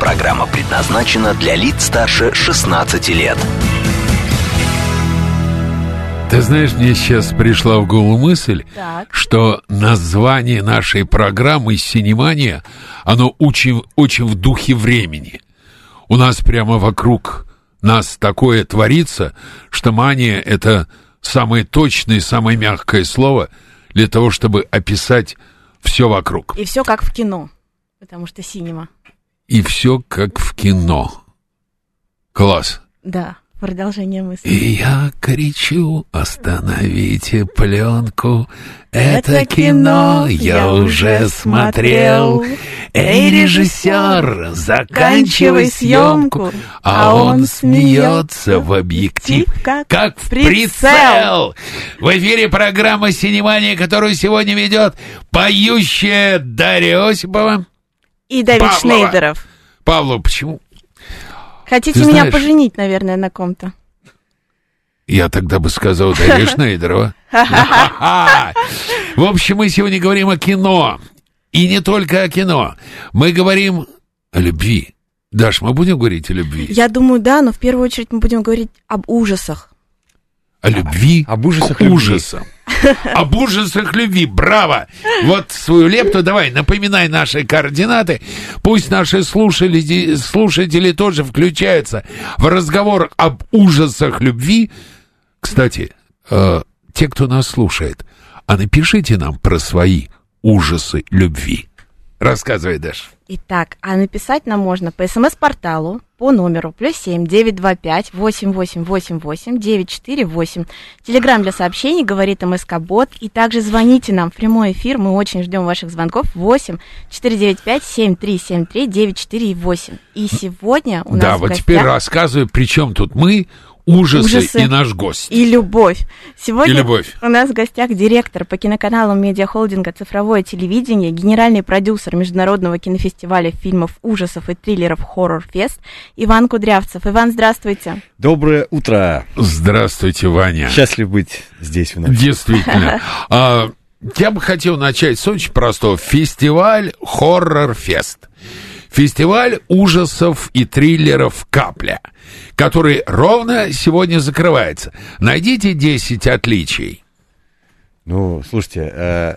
Программа предназначена для лиц старше 16 лет. Ты знаешь, мне сейчас пришла в голову мысль, Так. что название нашей программы «Синемания», оно очень, очень в духе времени. У нас прямо вокруг нас такое творится, что мания — это самое точное, самое мягкое слово для того, чтобы описать все вокруг. И все как в кино, потому что синема. И все как в кино. Класс. Да, продолжение мысли. И я кричу, остановите пленку, это, Это кино кино я уже смотрел. Эй, режиссер, заканчивай съемку, а А он смеется в объектив, как как в в прицел. прицел. В эфире программа «Синемания», которую сегодня ведет поющая Дарья Осипова. И Давид Павлова. Шнейдеров. Павлов, почему? Хотите Ты меня знаешь- поженить, наверное, на ком-то? Я тогда бы сказал Дарья Шнейдерова. В общем, мы сегодня говорим о кино. И не только о кино. Мы говорим о любви. Даш, мы будем говорить о любви? Я думаю, да, но в первую очередь мы будем говорить об ужасах. О любви Об ужасах к ужасам. Об ужасах любви. Браво! Вот свою лепту давай, напоминай наши координаты. Пусть наши слушатели, слушатели тоже включаются в разговор об ужасах любви. Кстати, э, те, кто нас слушает, а напишите нам про свои ужасы любви. Рассказывай, Даш. Итак, а написать нам можно по смс-порталу по номеру плюс семь девять два пять восемь восемь восемь восемь девять четыре восемь. Телеграмм для сообщений говорит МСК Бот. И также звоните нам в прямой эфир. Мы очень ждем ваших звонков. восемь четыре девять пять семь три семь три девять четыре восемь. И сегодня у нас да, вот гостях теперь рассказывай, при чем тут мы, ужасы, Ужасы. и наш гость. и любовь. Сегодня И любовь. у нас в гостях директор по киноканалам медиахолдинга «Цифровое телевидение», генеральный продюсер Международного кинофестиваля фильмов ужасов и триллеров «Хоррор Фест» Иван Кудрявцев. Иван, здравствуйте. Доброе утро. Здравствуйте, Ваня. Счастлив быть здесь вновь. Действительно. А, я бы хотел начать с очень простого. Фестиваль Хоррор Фест. Фестиваль ужасов и триллеров «Капля», который ровно сегодня закрывается. Найдите 10 отличий. Ну, слушайте, э,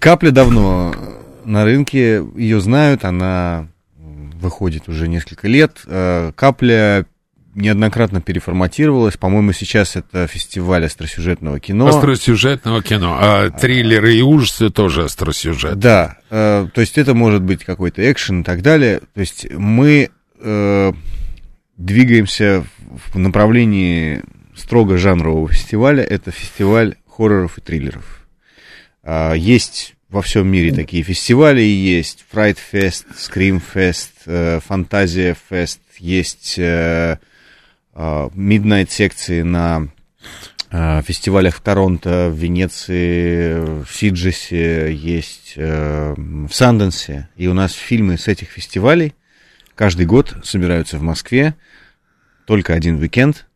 капля давно на рынке, ее знают, она выходит уже несколько лет. Э, капля неоднократно переформатировалась. По-моему, сейчас это фестиваль остросюжетного кино. Остросюжетного кино. А триллеры и ужасы тоже остросюжет. Да, э, то есть это может быть какой-то экшен и так далее. То есть мы э, двигаемся в направлении строго жанрового фестиваля. Это фестиваль хорроров и триллеров. А, есть во всем мире такие фестивали, есть Fright Fest, Scream Fest, э, Фантазия Fest, есть э, а, Midnight секции на э, фестивалях в Торонто, в Венеции, в Сиджесе, есть э, в Санденсе. И у нас фильмы с этих фестивалей каждый год собираются в Москве. Только один уикенд,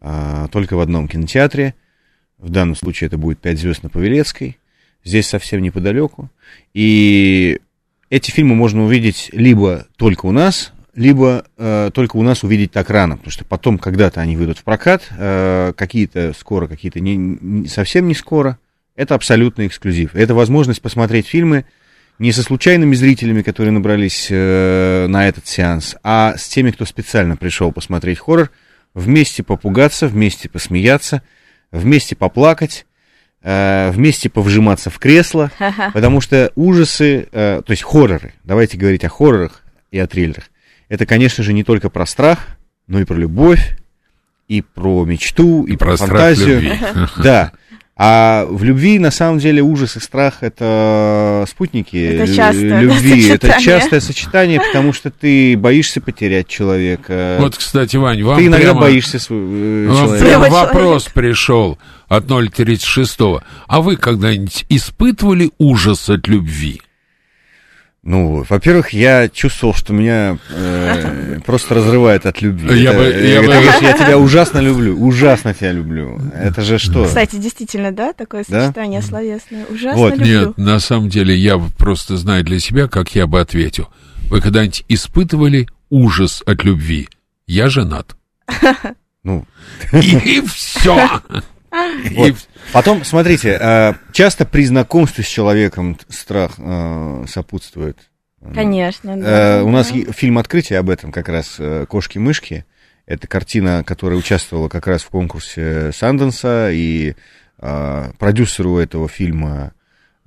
а, только в одном кинотеатре. В данном случае это будет «Пять звезд на Павелецкой». Здесь совсем неподалеку. И эти фильмы можно увидеть либо только у нас, либо э, только у нас увидеть так рано, потому что потом когда-то они выйдут в прокат, э, какие-то скоро, какие-то не, не- совсем не скоро. Это абсолютный эксклюзив. Это возможность посмотреть фильмы не со случайными зрителями, которые набрались э, на этот сеанс, а с теми, кто специально пришел посмотреть хоррор, вместе попугаться, вместе посмеяться, вместе поплакать, э, вместе повжиматься в кресло, потому что ужасы, э, то есть хорроры, давайте говорить о хоррорах и о триллерах, это, конечно же, не только про страх, но и про любовь, и про мечту, и, Про про страх фантазию. любви. Да. А в любви, на самом деле, ужас и страх это спутники Это частое, любви. да, это частое сочетание, потому что ты боишься потерять человека. Вот, кстати, Вань, вам ты иногда прямо, боишься своего вам человека. прямо Своего вопрос пришел от 036. А вы когда-нибудь испытывали ужас от любви? Ну, во-первых, я чувствовал, что меня э, просто разрывает от любви. Я Это- бы- я бы- говоришь, я тебя ужасно люблю, ужасно тебя люблю. Это же что? Кстати, действительно, да, такое Да? сочетание словесное. Ужасно Вот. люблю. Нет, на самом деле я просто знаю для себя, как я бы ответил. Вы когда-нибудь испытывали ужас от любви? Я женат. Ну, И все. Вот. Потом, смотрите, э, часто при знакомстве с человеком страх э, сопутствует. Конечно, Э, да. У нас фильм открытия об этом как раз «Кошки-мышки». Это картина, которая участвовала как раз в конкурсе Санденса, и продюсеру этого фильма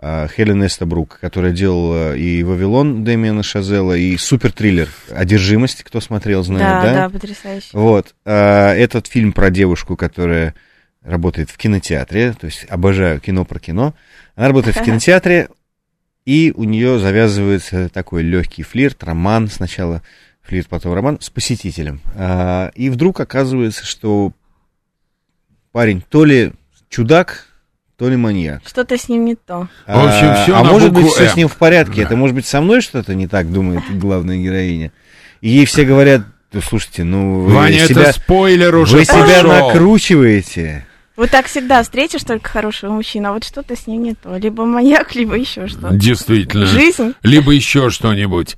Хелен Эстабрук, которая делала и «Вавилон» Дэмиана Шазела, и супер-триллер «Одержимость», кто смотрел, знает, Да, да? да, потрясающе. Вот. этот фильм про девушку, которая работает в кинотеатре, то есть обожаю кино про кино. Она работает в кинотеатре, и у нее завязывается такой легкий флирт, роман сначала, флирт, потом роман с посетителем. А, и вдруг оказывается, что парень то ли чудак, то ли маньяк. Что-то с ним не то. В общем, А, всё а может быть, все с ним в порядке. Да. Это может быть со мной что-то не так, думает главная героиня. И ей все говорят, «Да слушайте, ну вы Ваня, себя, это спойлер уже вы себя пошел. накручиваете. Вот так всегда встретишь только хорошего мужчину, а вот что-то с ним не то. Либо маньяк, либо еще что-то. Действительно. Жизнь. Либо еще что-нибудь.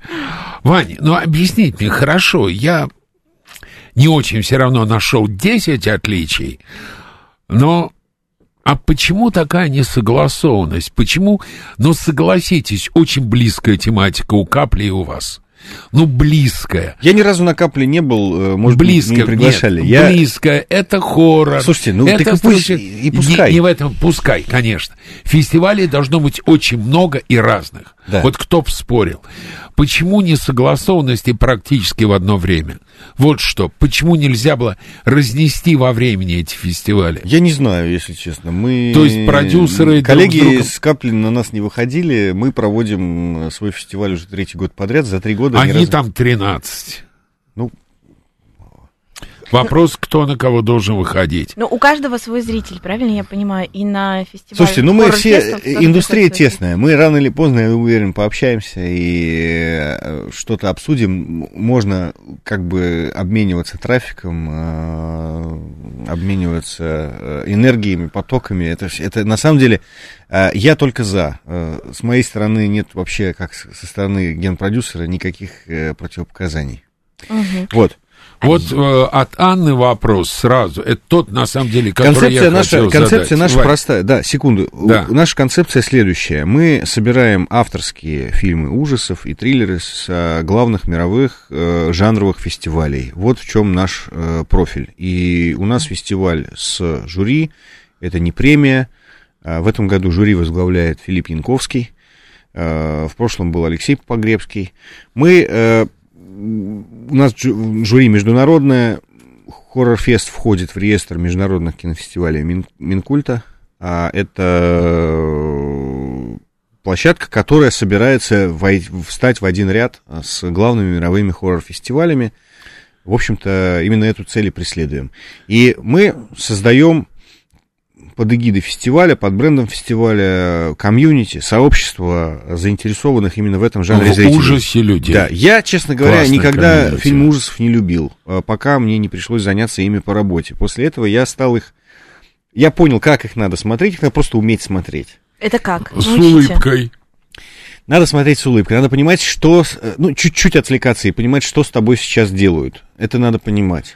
Вань, ну объяснить мне хорошо. Я не очень все равно нашел 10 отличий, но а почему такая несогласованность? Почему, ну согласитесь, очень близкая тематика у капли и у вас. Ну, близкая. Я ни разу на капле не был, э, может близко, быть, не приглашали. Нет, Я... близко, это хоррор. Слушайте, ну, это так пусть- и пускай. Не, не в этом, пускай, конечно. Фестивалей должно быть очень много и разных. Да. Вот кто б спорил. Почему несогласованности практически в одно время? Вот что. Почему нельзя было разнести во времени эти фестивали? Я не знаю, если честно. Мы... То есть продюсеры друг Коллеги с другом- с капли на нас не выходили. Мы проводим свой фестиваль уже третий год подряд. За три года ни Они разу- там 13. Ну. Вопрос, кто на кого должен выходить. Ну, у каждого свой зритель, правильно я понимаю? И на фестивале... Слушайте, ну мы все, тоже индустрия тесная. Мы рано или поздно, я уверен, пообщаемся и э, что-то обсудим. Можно как бы обмениваться трафиком, э, обмениваться э, энергиями, потоками. Это, это на самом деле э, я только за. Э, С моей стороны нет вообще, как со стороны генпродюсера, никаких э, противопоказаний. Мгм. Вот. Вот э, от Анны вопрос сразу. Это тот, на самом деле, который Концепция я наша, хотел концепция задать. наша Вань, простая. Да, секунду. Да. Наша концепция следующая. Мы собираем авторские фильмы ужасов и триллеры с э, главных мировых э, жанровых фестивалей. Вот в чем наш э, профиль. И у нас фестиваль с жюри. Это не премия. А В этом году жюри возглавляет Филипп Янковский. Э, В прошлом был Алексей Погребский. Мы э, у нас жюри международное, Хоррор-фест входит в реестр международных кинофестивалей Мин- Минкульта. А это э, площадка, которая собирается вой- встать в один ряд с главными мировыми хоррор-фестивалями. В общем-то, именно эту цель и преследуем. И мы создаем под эгидой фестиваля, под брендом фестиваля комьюнити, сообщество заинтересованных именно в этом жанре в зрителей. ужасе людей. Да, я, честно говоря, Классная никогда комьюнити. фильм ужасов не любил, а, пока мне не пришлось заняться ими по работе. После этого я стал их... Я понял, как их надо смотреть, их надо просто уметь смотреть. Это как? С Научите. улыбкой. Надо смотреть с улыбкой, надо понимать, что... э, Ну, чуть-чуть отвлекаться и понимать, что с тобой сейчас делают. Это надо понимать.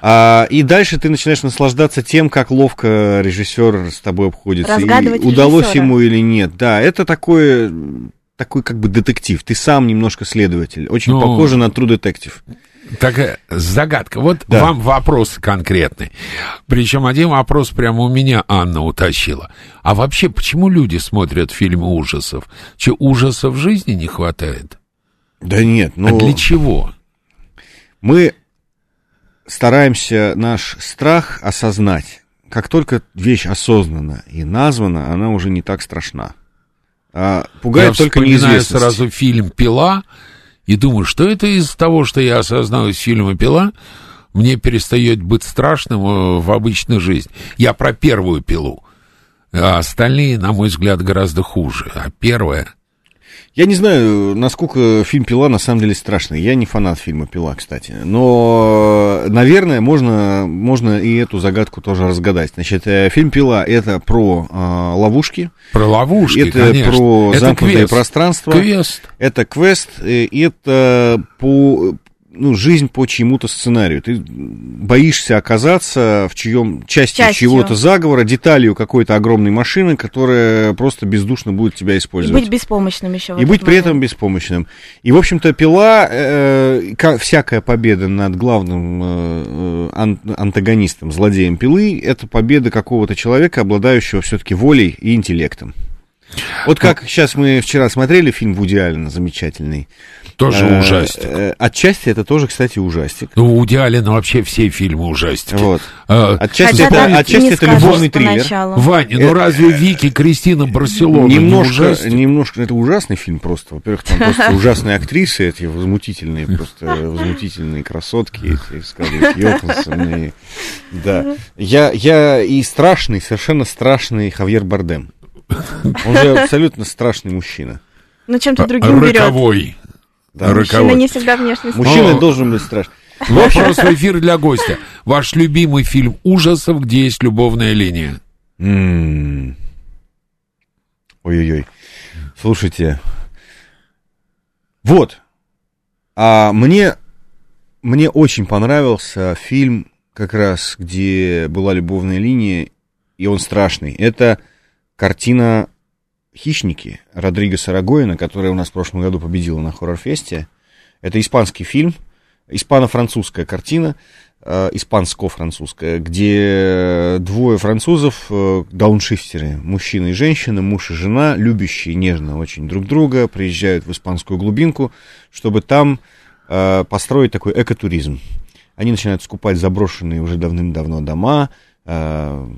А, и дальше ты начинаешь наслаждаться тем, как ловко режиссер с тобой обходится. И Разгадывать удалось режиссера. ему или нет. Да, это такое, такой как бы детектив. Ты сам немножко следователь. Очень Ну, похоже на True Detective. Такая загадка. Вот Да. вам вопрос конкретный. Причем один вопрос прямо у меня Анна утащила. А вообще, почему люди смотрят фильмы ужасов? Че, ужасов в жизни не хватает? Да нет, ну... А для чего? Мы стараемся наш страх осознать. как только вещь осознанна и названа, она уже не так страшна. А пугает я только неизвестность. сразу фильм «Пила» и думаю, что это из того, что я осознал из фильма «Пила», мне перестает быть страшным э, в обычной жизни. Я про первую пилу. А остальные, на мой взгляд, гораздо хуже. А первая... Я не знаю, насколько фильм «Пила» на самом деле страшный. Я не фанат фильма «Пила», кстати. Но, наверное, можно, можно и эту загадку тоже разгадать. Значит, э, фильм «Пила» — это про а, ловушки. Про ловушки, Это конечно. про Это замкнутое квест. пространство. Квест. Это квест, э, и это по ну, жизнь по чьему-то сценарию. Ты боишься оказаться в чьем части Частью. чего-то заговора, деталью какой-то огромной машины, которая просто бездушно будет тебя И использовать. быть беспомощным еще. И быть при момент. этом беспомощным. И, в общем-то, пила, э, как всякая победа над главным э, ан- антагонистом, злодеем пилы, это победа какого-то человека, обладающего все-таки волей и интеллектом. Вот как сейчас мы вчера смотрели фильм Вуди Аллена замечательный. Тоже Э, ужастик. э, Отчасти это тоже, кстати, ужастик. Ну, у Диалина вообще все фильмы ужастики. Вот. А, Отчасти Хотя это, да, отчасти не это любовный триллер. Ваня, ну э, разве Вики, Кристина, Барселона Немножко, не ужастик? немножко, это ужасный фильм просто. Во-первых, там просто ужасные актрисы, эти возмутительные, просто возмутительные красотки, эти Скарлетт Йоханссон. Да. Я, я и страшный, совершенно страшный Хавьер Бардем. Он же абсолютно страшный мужчина. Ну, чем-то другим берет. Роковой. Да, Мужчина не всегда внешне Мужчина О. должен быть страшный. Вопрос в эфир для гостя. Ваш любимый фильм ужасов, где есть любовная линия? Ой-ой-ой. Слушайте. Вот. А мне, мне очень понравился фильм, как раз, где была любовная линия, и он страшный. Это картина «Хищники» Родриго Сарагоина, которая у нас в прошлом году победила на хоррор-фесте. Это испанский фильм, испано-французская картина, э, испанско-французская, где двое французов, э, дауншифтеры, мужчина и женщина, муж и жена, любящие нежно очень друг друга, приезжают в испанскую глубинку, чтобы там э, построить такой экотуризм. Они начинают скупать заброшенные уже давным-давно дома,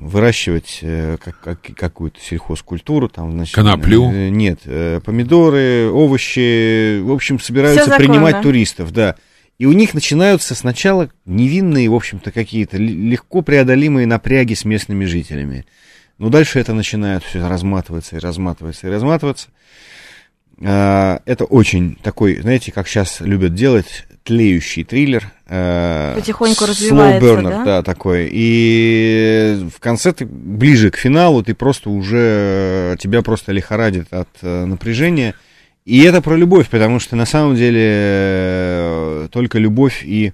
выращивать э, как- как- какую-то сельхозкультуру, там, значит, Коноплю? э, нет, э, помидоры, овощи, в общем, собираются принимать туристов, да. И у них начинаются сначала невинные, в общем-то, какие-то легко преодолимые напряги с местными жителями. Но дальше это начинает все разматываться и разматываться и разматываться. А, Это очень такой, знаете, как сейчас любят делать, тлеющий триллер. а, Потихоньку slow развивается, burner, да? такой. И в конце, ты, ближе к финалу, ты просто уже, тебя просто лихорадит от э, напряжения. И это про любовь, потому что на самом деле э, только любовь и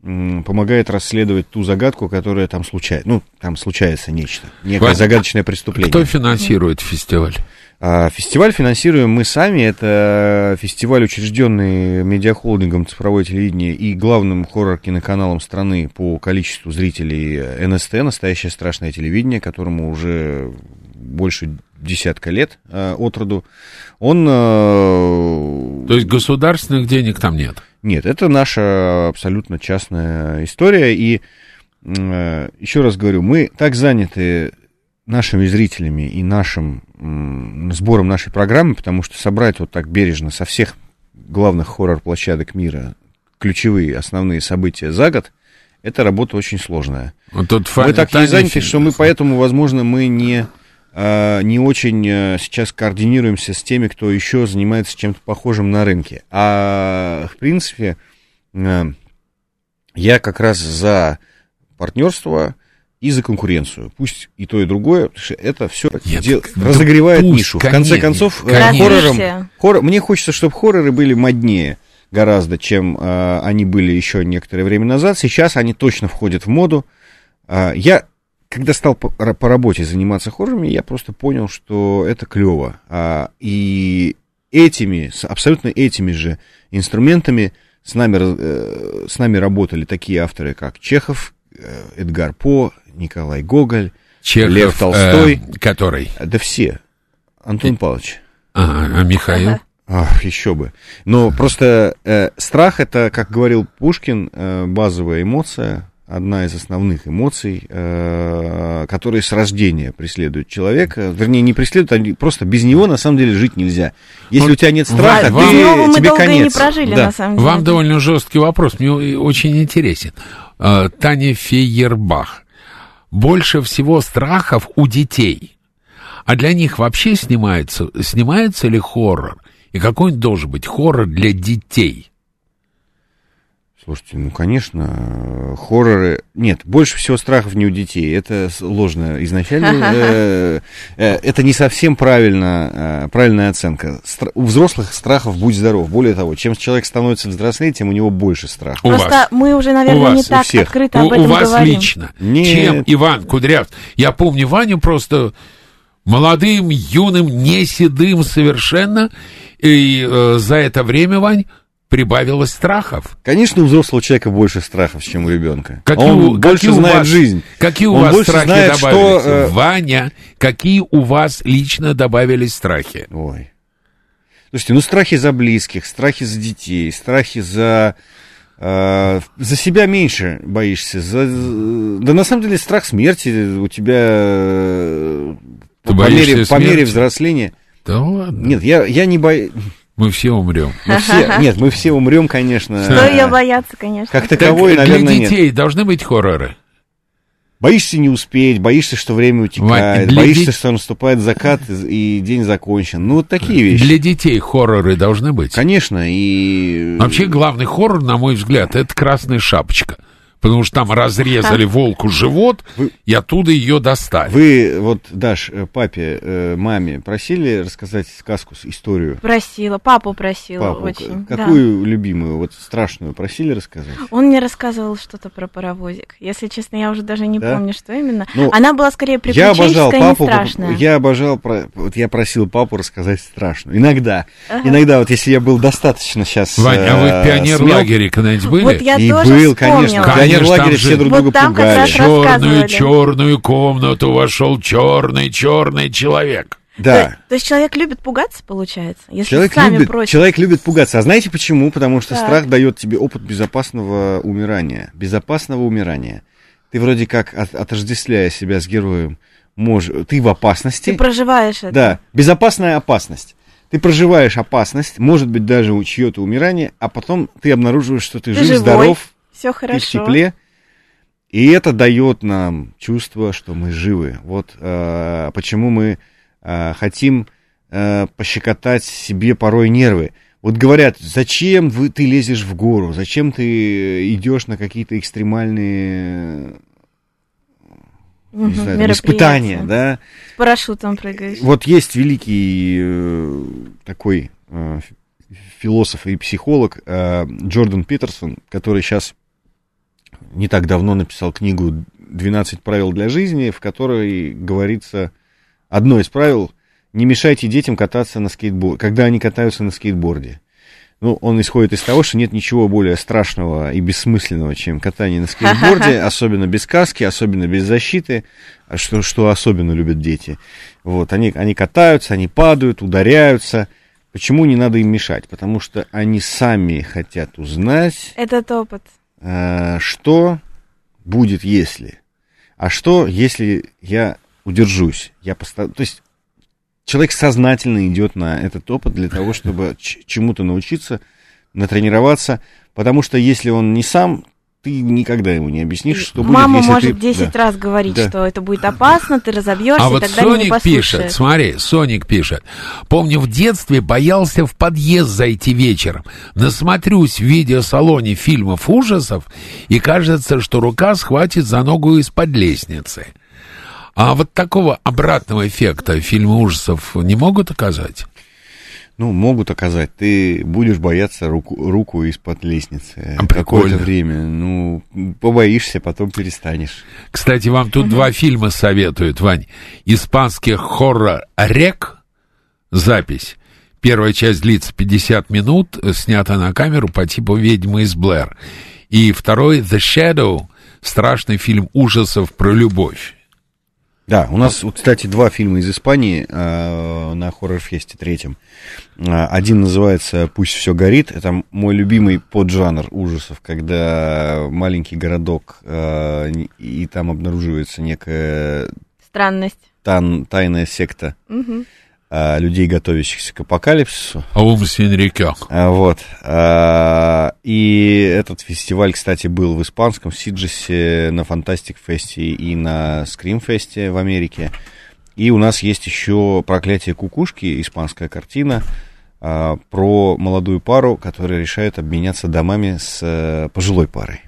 помогает расследовать ту загадку, которая там случается. Ну, там случается нечто, некое Ваня, загадочное преступление. Кто финансирует фестиваль? А, Фестиваль финансируем мы сами. Это фестиваль, учрежденный медиахолдингом цифровое телевидение и главным хоррор-киноканалом страны по количеству зрителей НСТ, настоящее страшное телевидение, которому уже больше десятка лет э, от роду. Он... э, То есть государственных денег там нет. нет, это наша абсолютно частная история. И еще раз говорю, мы так заняты нашими зрителями и нашим сбором нашей программы, потому что собрать вот так бережно со всех главных хоррор-площадок мира ключевые основные события за год, это работа очень сложная. Вот тут мы так не заняты, что мы поэтому, возможно, мы не, а, не очень а, сейчас координируемся с теми, кто еще занимается чем-то похожим на рынке. А в принципе, а, я как раз за партнерство и за конкуренцию. Пусть и то, и другое, потому что это все Нет, дел- да разогревает пусть, нишу. В конечно, конце концов, э, конечно. хоррором, хоррор- мне хочется, чтобы хорроры были моднее гораздо, чем э, они были еще некоторое время назад. Сейчас они точно входят в моду. А, я, когда стал по, по работе заниматься хоррорами, я просто понял, что это клево. А, и этими, с абсолютно этими же инструментами с нами, э, с нами работали такие авторы, как Чехов, э, Эдгар По, Николай Гоголь, Чехов, Лев Толстой. э, который? а, да все. Антон Павлович. А, а Михаил? Ах, еще бы. Но просто э, страх это, как говорил Пушкин, э, базовая эмоция, одна из основных эмоций, э, которые с рождения преследуют человека. Вернее, не преследуют, они просто без него на самом деле жить нельзя. Если Вот у тебя нет страха, вам- ты, Без него мы тебе долго и конец. не прожили, Да. на самом деле. Вам довольно жесткий вопрос, мне очень интересен. Э, Таня Фейербах. Больше всего страхов у детей. А для них вообще снимается, снимается ли хоррор? И какой он должен быть хоррор для детей? Слушайте, ну, конечно, э, хорроры... Нет, больше всего страхов не у детей. Это ложно изначально. э, э, Это не совсем правильно, правильная оценка. У взрослых страхов будь здоров. Более того, чем человек становится взрослее, тем у него больше страхов. У Просто вас. мы уже, У наверное, вас, не у так открыто У, об у этом вас говорим. лично. Нет. Чем Иван Кудрявцев? Я помню Ваню просто молодым, юным, не седым совершенно. И э, за это время, Вань, прибавилось страхов. Конечно, у взрослого человека больше страхов, чем у ребенка. Какие Он у- больше какие у знает вас- жизнь. Какие у Он вас страхи знает, что, добавились? э, Ваня, какие у вас лично добавились страхи? Ой. Слушайте, ну страхи за близких, страхи за детей, страхи за... э, за себя меньше боишься. За, да на самом деле страх смерти у тебя э, Ты по, мере, по мере взросления. Да ладно. Нет, я, я не боюсь. Мы все умрем. нет, мы все умрем, конечно. Что ее бояться, конечно. Как Так таковой, для наверное, нет. детей должны быть хорроры. Боишься не успеть, боишься, что время утекает, для боишься, дет- что наступает закат и, и день закончен. Ну, вот такие вещи. Для детей хорроры должны быть. Конечно, и... Вообще главный хоррор, на мой взгляд, это красная шапочка. Потому что там разрезали волку живот, Вы- и оттуда ее достали. Вы, вот, Даш, э, папе, э, маме просили рассказать сказку, историю? Просила, папу просила Папу, очень. к- да. какую любимую, вот страшную просили рассказать? Он мне рассказывал что-то про паровозик. Если честно, я уже даже не Да? помню, что именно. Ну, Она была скорее Я приключенческая, обожал не папу, страшная. я обожал, про- вот я просил папу рассказать страшную. Иногда, Ага. иногда, вот если я был достаточно сейчас... Вань, а вы в э, пионер-лагере когда-нибудь были? Вот я И тоже был, вспомнила. конечно, Конечно, пионер-лагере там все друг Вот друга там пугали. раз черную, черную комнату вошел черный, черный человек. Да. То, то есть человек любит пугаться, получается? Если Человек сами любит, просят. человек любит пугаться. А знаете почему? Потому что Так. страх дает тебе опыт безопасного умирания. Безопасного умирания. Ты вроде как, от- отождествляя себя с героем, можешь, ты в опасности. Ты проживаешь это. Да, безопасная опасность. Ты проживаешь опасность, может быть, даже у чье-то умирание, а потом ты обнаруживаешь, что ты, Ты жив, живой, здоров, Все ты в хорошо. тепле. И это дает нам чувство, что мы живы. Вот э, почему мы э, хотим э, пощекотать себе порой нервы. Вот говорят, зачем вы, ты лезешь в гору, зачем ты идешь на какие-то экстремальные Мгм, не знаю, там, испытания, да? С парашютом прыгаешь. Вот есть великий э, такой э, философ и психолог э, Джордан Питерсон, который сейчас не так давно написал книгу «12 правил для жизни», в которой говорится одно из правил «Не мешайте детям кататься на скейтборде, когда они катаются на скейтборде». Ну, он исходит из того, что нет ничего более страшного и бессмысленного, чем катание на скейтборде, особенно без каски, особенно без защиты, а что, что особенно любят дети. Вот, они, они катаются, они падают, ударяются. Почему не надо им мешать? Потому что они сами хотят узнать, Этот опыт. Э, что будет, если. А что, если я удержусь? Я поста- То есть человек сознательно идет на этот опыт для того, чтобы чему-то научиться, натренироваться, потому что если он не сам, ты никогда ему не объяснишь, что будет, Мама если может ты... 10 Да. раз говорить, Да. что это будет опасно, ты разобьешься, А и вот тогда не Соник послушает. пишет, смотри, Соник пишет. Помню, в детстве боялся в подъезд зайти вечером. Насмотрюсь в видеосалоне фильмов ужасов, и кажется, что рука схватит за ногу из-под лестницы. А вот такого обратного эффекта фильмы ужасов не могут оказать? Ну, могут оказать. Ты будешь бояться руку, руку из-под лестницы А, какое-то время. Ну, побоишься, потом перестанешь. Кстати, вам тут два фильма советуют, Вань. Испанский хоррор «Рек», запись. Первая часть длится 50 минут, снята на камеру по типу «Ведьмы из Блэр». И второй «The Shadow», страшный фильм ужасов про любовь. Да, у нас, вот, кстати, два фильма из Испании э, на хоррор-фесте третьем. Э, один называется «Пусть все горит». Это мой любимый поджанр ужасов, когда маленький городок, э, и там обнаруживается некая Странность. тан, тайная секта Мгм. Э, людей, готовящихся к апокалипсису. Ум Синрикё. А, Вот. А, И этот фестиваль, кстати, был в испанском Сиджесе, на Фантастик Фесте и на Скрим Фесте в Америке. И у нас есть еще «Проклятие кукушки», испанская картина, а, про молодую пару, которая решает обменяться домами с э, пожилой парой.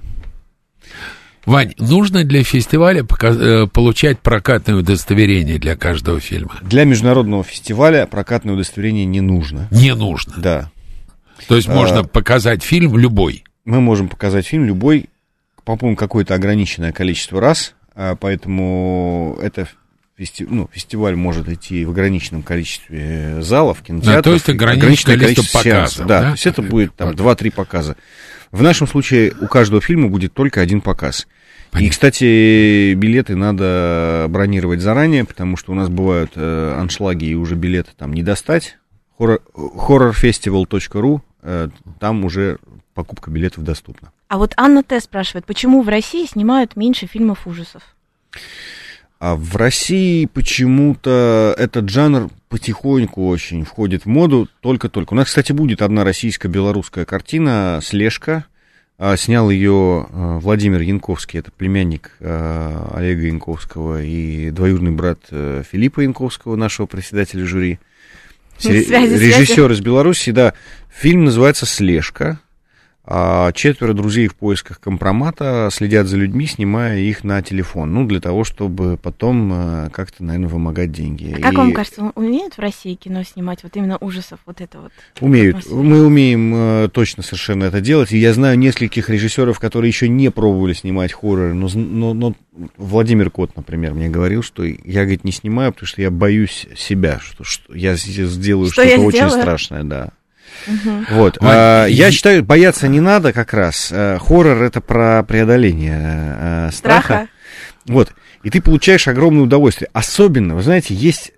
Вань, нужно для фестиваля э, получать прокатное удостоверение для каждого фильма? Для международного фестиваля прокатное удостоверение не нужно. Не нужно. Да. То есть А. можно показать фильм любой. Мы можем показать фильм любой, по-моему, какое-то ограниченное количество раз, а, поэтому это фести- ну, фестиваль может идти в ограниченном количестве залов, кинотеатров. то есть и ограниченное количество сеансов. показов, Да, да? то есть это будет там Вот. 2-3 показа. В нашем случае у каждого фильма будет только один показ. И, Понятно. кстати, билеты надо бронировать заранее, потому что у нас бывают э, аншлаги, и уже билеты там не достать. Horrorfestival.ru, э, там уже покупка билетов доступна. А вот Анна Т. спрашивает, почему в России снимают меньше фильмов ужасов? А в России почему-то этот жанр потихоньку очень входит в моду, только-только. У нас, кстати, будет одна российско-белорусская картина «Слежка». А, Снял ее а, Владимир Янковский, это племянник а, Олега Янковского и двоюродный брат э, Филиппа Янковского, нашего председателя жюри. Связи, связи. Режиссер из Беларуси, да. Фильм называется «Слежка». А четверо друзей в поисках компромата следят за людьми, снимая их на телефон. Ну, для того, чтобы потом э, как-то, наверное, вымогать деньги. А как И вам кажется, умеют в России кино снимать вот именно ужасов, вот это вот? Умеют. атмосферу? Мы умеем э, точно совершенно это делать. И я знаю нескольких режиссеров, которые еще не пробовали снимать хорроры. Но, но, но Владимир Кот, например, мне говорил, что я, говорит, не снимаю, потому что я боюсь себя, что, что я сделаю Что что-то очень страшное, да. Мгм. Вот. А, и- я считаю, бояться не надо как раз. Э, Хоррор это про преодоление э, страха. Страха. Вот. И ты получаешь огромное удовольствие. Особенно, вы знаете, есть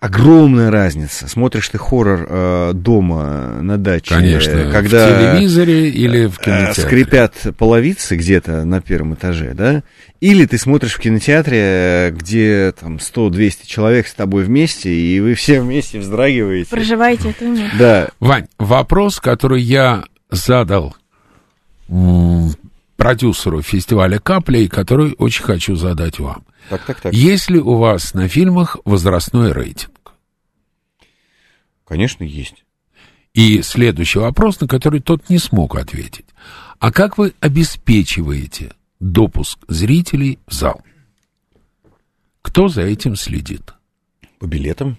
огромная разница. Смотришь ты хоррор э, дома на даче, Конечно. э, когда В телевизоре или в э, кинотеатре. скрипят половицы где-то на первом этаже, да? Или ты смотришь в кинотеатре, э, где там 100-200 человек с тобой вместе, и вы все вместе вздрагиваете. Проживаете это эмоцию. Да, Вань, вопрос, который я задал продюсеру фестиваля «Капля» и который очень хочу задать вам. Так, так, так. Есть ли у вас на фильмах возрастной рейтинг? Конечно, есть. И следующий вопрос, на который тот не смог ответить. А как вы обеспечиваете допуск зрителей в зал? Кто за этим следит? По билетам?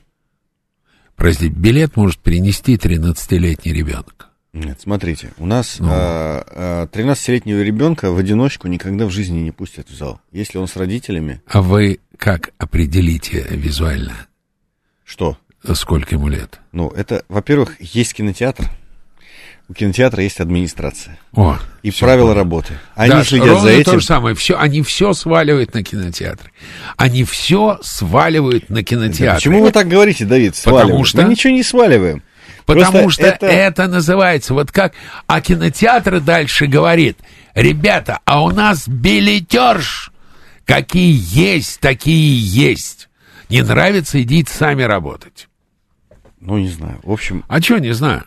Простите, билет может принести 13-летний ребенок. Нет, смотрите, у нас Ну. а, а, 13-летнего ребенка в одиночку никогда в жизни не пустят в зал. Если он с родителями, А вы как определите визуально, что? сколько ему лет? Ну, это, во-первых, есть кинотеатр, у кинотеатра есть администрация О, и правила понял. работы. Они Да, следят ровно за этим. то же самое. Все, они все сваливают на кинотеатры. Они все сваливают на Да кинотеатры. Почему вы так говорите, Давид? Потому Сваливаем? что- Мы ничего не сваливаем. Потому Просто что это... называется вот как... А кинотеатр дальше говорит, ребята, а у нас билетерш. Какие есть, такие есть. Не нравится, идите сами работать. Ну, не знаю. В общем, А что, не знаю.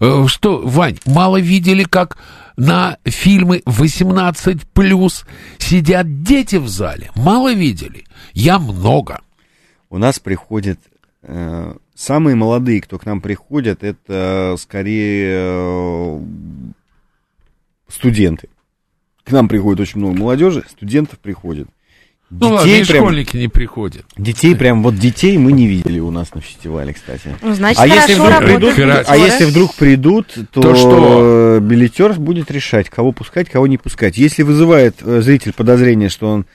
Э, Что, Вань, мало видели, как на фильмы 18 плюс сидят дети в зале? Мало видели? Я много. у нас приходят э, самые молодые, кто к нам приходят, это скорее э, студенты. К нам приходит очень много молодежи, студентов приходит. Ну ладно, и прям, школьники не приходят. детей прям, вот детей мы не видели у нас на фестивале, кстати. Ну, значит, А если, вдруг придут, а если вдруг придут, то, То что? э, билетер будет решать, кого пускать, кого не пускать. Если вызывает э, зритель подозрение, что он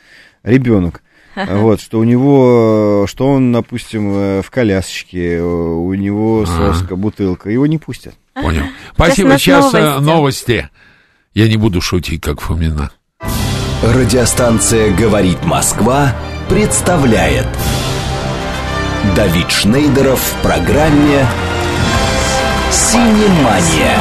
ребенок, вот, что у него, что он, допустим, э, в колясочке, э, у него соска, бутылка, его не пустят. Понял. Спасибо. Сейчас э, новости. новости. Я не буду шутить, как Фомина. Радиостанция «Говорит Москва» представляет Давид Шнейдеров в программе «Синемания».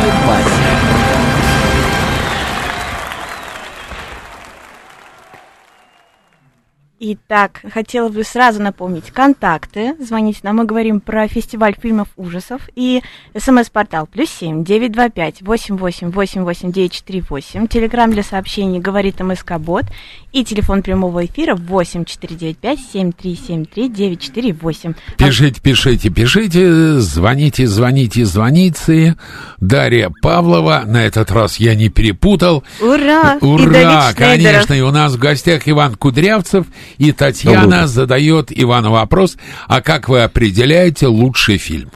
Итак, хотела бы сразу напомнить контакты. Звоните нам, мы говорим про фестиваль фильмов ужасов. И смс-портал плюс семь девять два пять восемь восемь восемь восемь девять четыре восемь. Телеграмм для сообщений говорит МСК Бот. И телефон прямого эфира восемь четыре девять пять семь три семь три девять четыре восемь. Пишите, пишите, пишите, звоните, звоните, звоните. Дарья Павлова, на этот раз я не перепутал. Ура! И Ура, Шнейдеров. конечно, и у нас в гостях Иван Кудрявцев, и Татьяна утро. задает Ивану вопрос, а как вы определяете лучший фильм?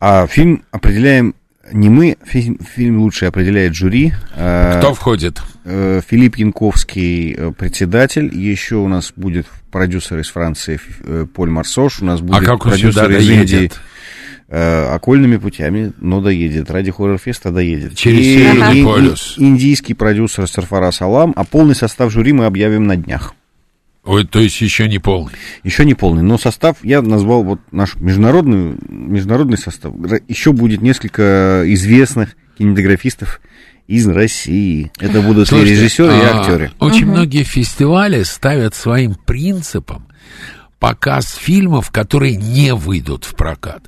А фильм определяем не мы, фильм, фильм лучше определяет жюри. А, Кто входит? э, Филипп Янковский, э, председатель. Еще у нас будет продюсер из Франции э, Поль Марсош. У нас будет а как продюсер из Индии доедет? э, окольными путями, но доедет. Ради хоррор-феста доедет. Через И- Северный и- и- полюс. Индийский продюсер Сарфара Салам. А полный состав жюри мы объявим на днях. Ой, то есть еще не полный. Еще не полный, но состав я назвал вот наш международный, международный состав. Еще будет несколько известных кинематографистов из России. Это будут и Слушайте, режиссеры и а, актеры. Очень многие фестивали ставят своим принципом показ фильмов, которые не выйдут в прокат.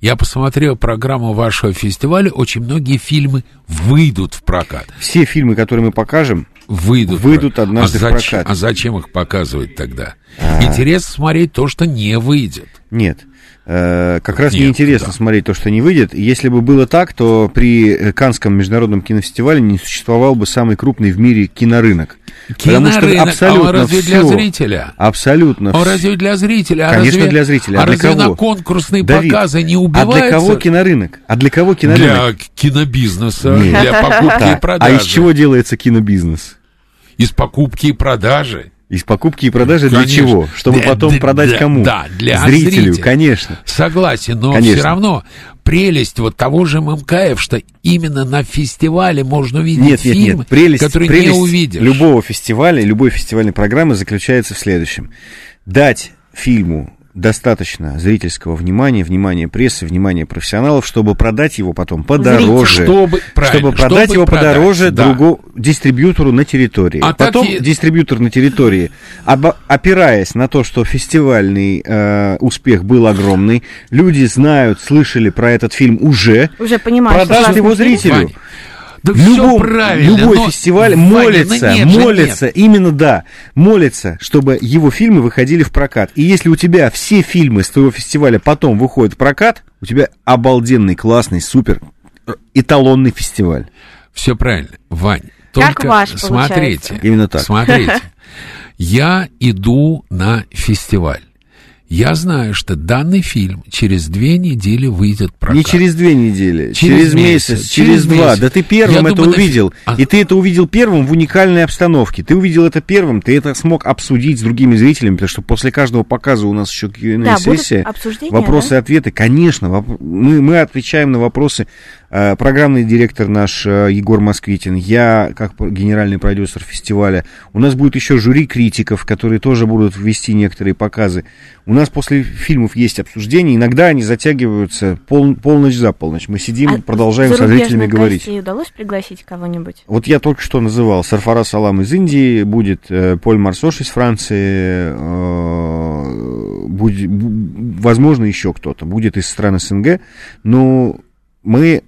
Я посмотрел программу вашего фестиваля, очень многие фильмы выйдут в прокат. Все фильмы, которые мы покажем, Выйдут, Выйдут прокат. однажды а в зачем, прокат. А зачем их показывать тогда? А. Интересно смотреть то, что не выйдет. нет. Э, как раз Нет, неинтересно да. смотреть то, что не выйдет. Если бы было так, то при э, Канском международном кинофестивале не существовал бы самый крупный в мире кинорынок. Потому что Кинорынок, а он абсолютно разве для всё, зрителя? Абсолютно всё. разве для зрителя? А Конечно, разве, для зрителя. А А для разве кого? на конкурсные Давид, показы не А убиваются? для кого кинорынок? А для кого кинорынок? Для кинобизнеса, Нет. для покупки и продажи. а из чего делается кинобизнес? Из покупки и продажи. Из покупки и продажи для Конечно. чего? Чтобы Для- потом для- продать для- кому? да, для зрителю, зрителя. конечно. Согласен, но Конечно. все равно прелесть вот того же ММКФ, что именно на фестивале можно увидеть Нет, нет, фильмы, нет. Прелесть, которые прелесть не увидишь. любого фестиваля, любой фестивальной программы заключается в следующем. Дать фильму достаточно зрительского внимания, внимания прессы, внимания профессионалов, чтобы продать его потом подороже. Чтобы, чтобы продать чтобы его продать, подороже да. другому дистрибьютору на территории. А Потом так и- дистрибьютор на территории, обо- опираясь на то, что фестивальный э, успех был огромный, люди знают, слышали про этот фильм уже, Уже понимаешь, продаст что его зрителю. Ваня, да любом, правильно, любой но- фестиваль Ваня, молится, ну нет молится, именно да, молится, чтобы его фильмы выходили в прокат. И если у тебя все фильмы с твоего фестиваля потом выходят в прокат, у тебя обалденный, классный, супер э, эталонный фестиваль. Все правильно, Вань. Как Только ваш смотрите, получается? Именно так. смотрите. Я иду на фестиваль. Я знаю, что данный фильм через две недели выйдет прокат. Не через две недели, Через через, месяц, месяц, через через, два. месяц. Да ты первым Я это думаю, увидел. А- И ты это увидел первым в уникальной обстановке. Ты увидел это первым, ты это смог обсудить с другими зрителями, потому что после каждого показа у нас еще Да, будут Q&A-сессия. обсуждения, Вопросы и ответы, конечно. воп- Мы, мы отвечаем на вопросы. Э, Программный директор наш э, Егор Москвитин, я как генеральный продюсер фестиваля. У нас будет еще жюри критиков, которые тоже будут вести некоторые показы. У нас после фильмов есть обсуждения, иногда они затягиваются пол- полночь за полночь. Мы сидим, А продолжаем со зрителями говорить. удалось пригласить кого-нибудь? Вот я только что называл Сарфара Салам из Индии, будет э, Поль Марсош из Франции, э, будет, бу- возможно, еще кто-то, будет из стран СНГ, но мы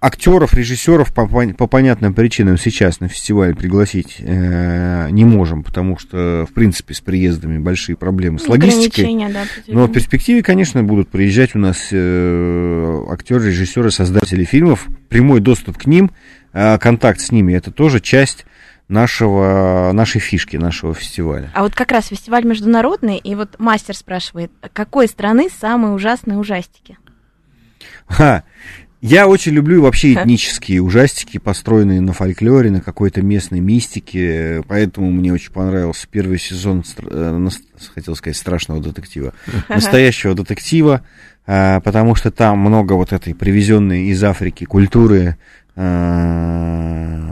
актеров, режиссеров по, по понятным причинам сейчас на фестиваль пригласить э, не можем, потому что, в принципе, с приездами большие проблемы с логистикой. Ограничения, да, Но в перспективе, конечно, будут приезжать у нас э, актеры, режиссеры, создатели фильмов. Прямой доступ к ним, э, контакт с ними, это тоже часть нашего, нашей фишки, нашего фестиваля. А вот как раз фестиваль международный, и вот мастер спрашивает, какой страны самые ужасные ужастики? Ха. Я очень люблю вообще этнические ужастики, построенные на фольклоре, на какой-то местной мистике, поэтому мне очень понравился первый сезон, э, хотел сказать, страшного детектива, настоящего детектива, а, потому что там много вот этой привезенной из Африки культуры, э,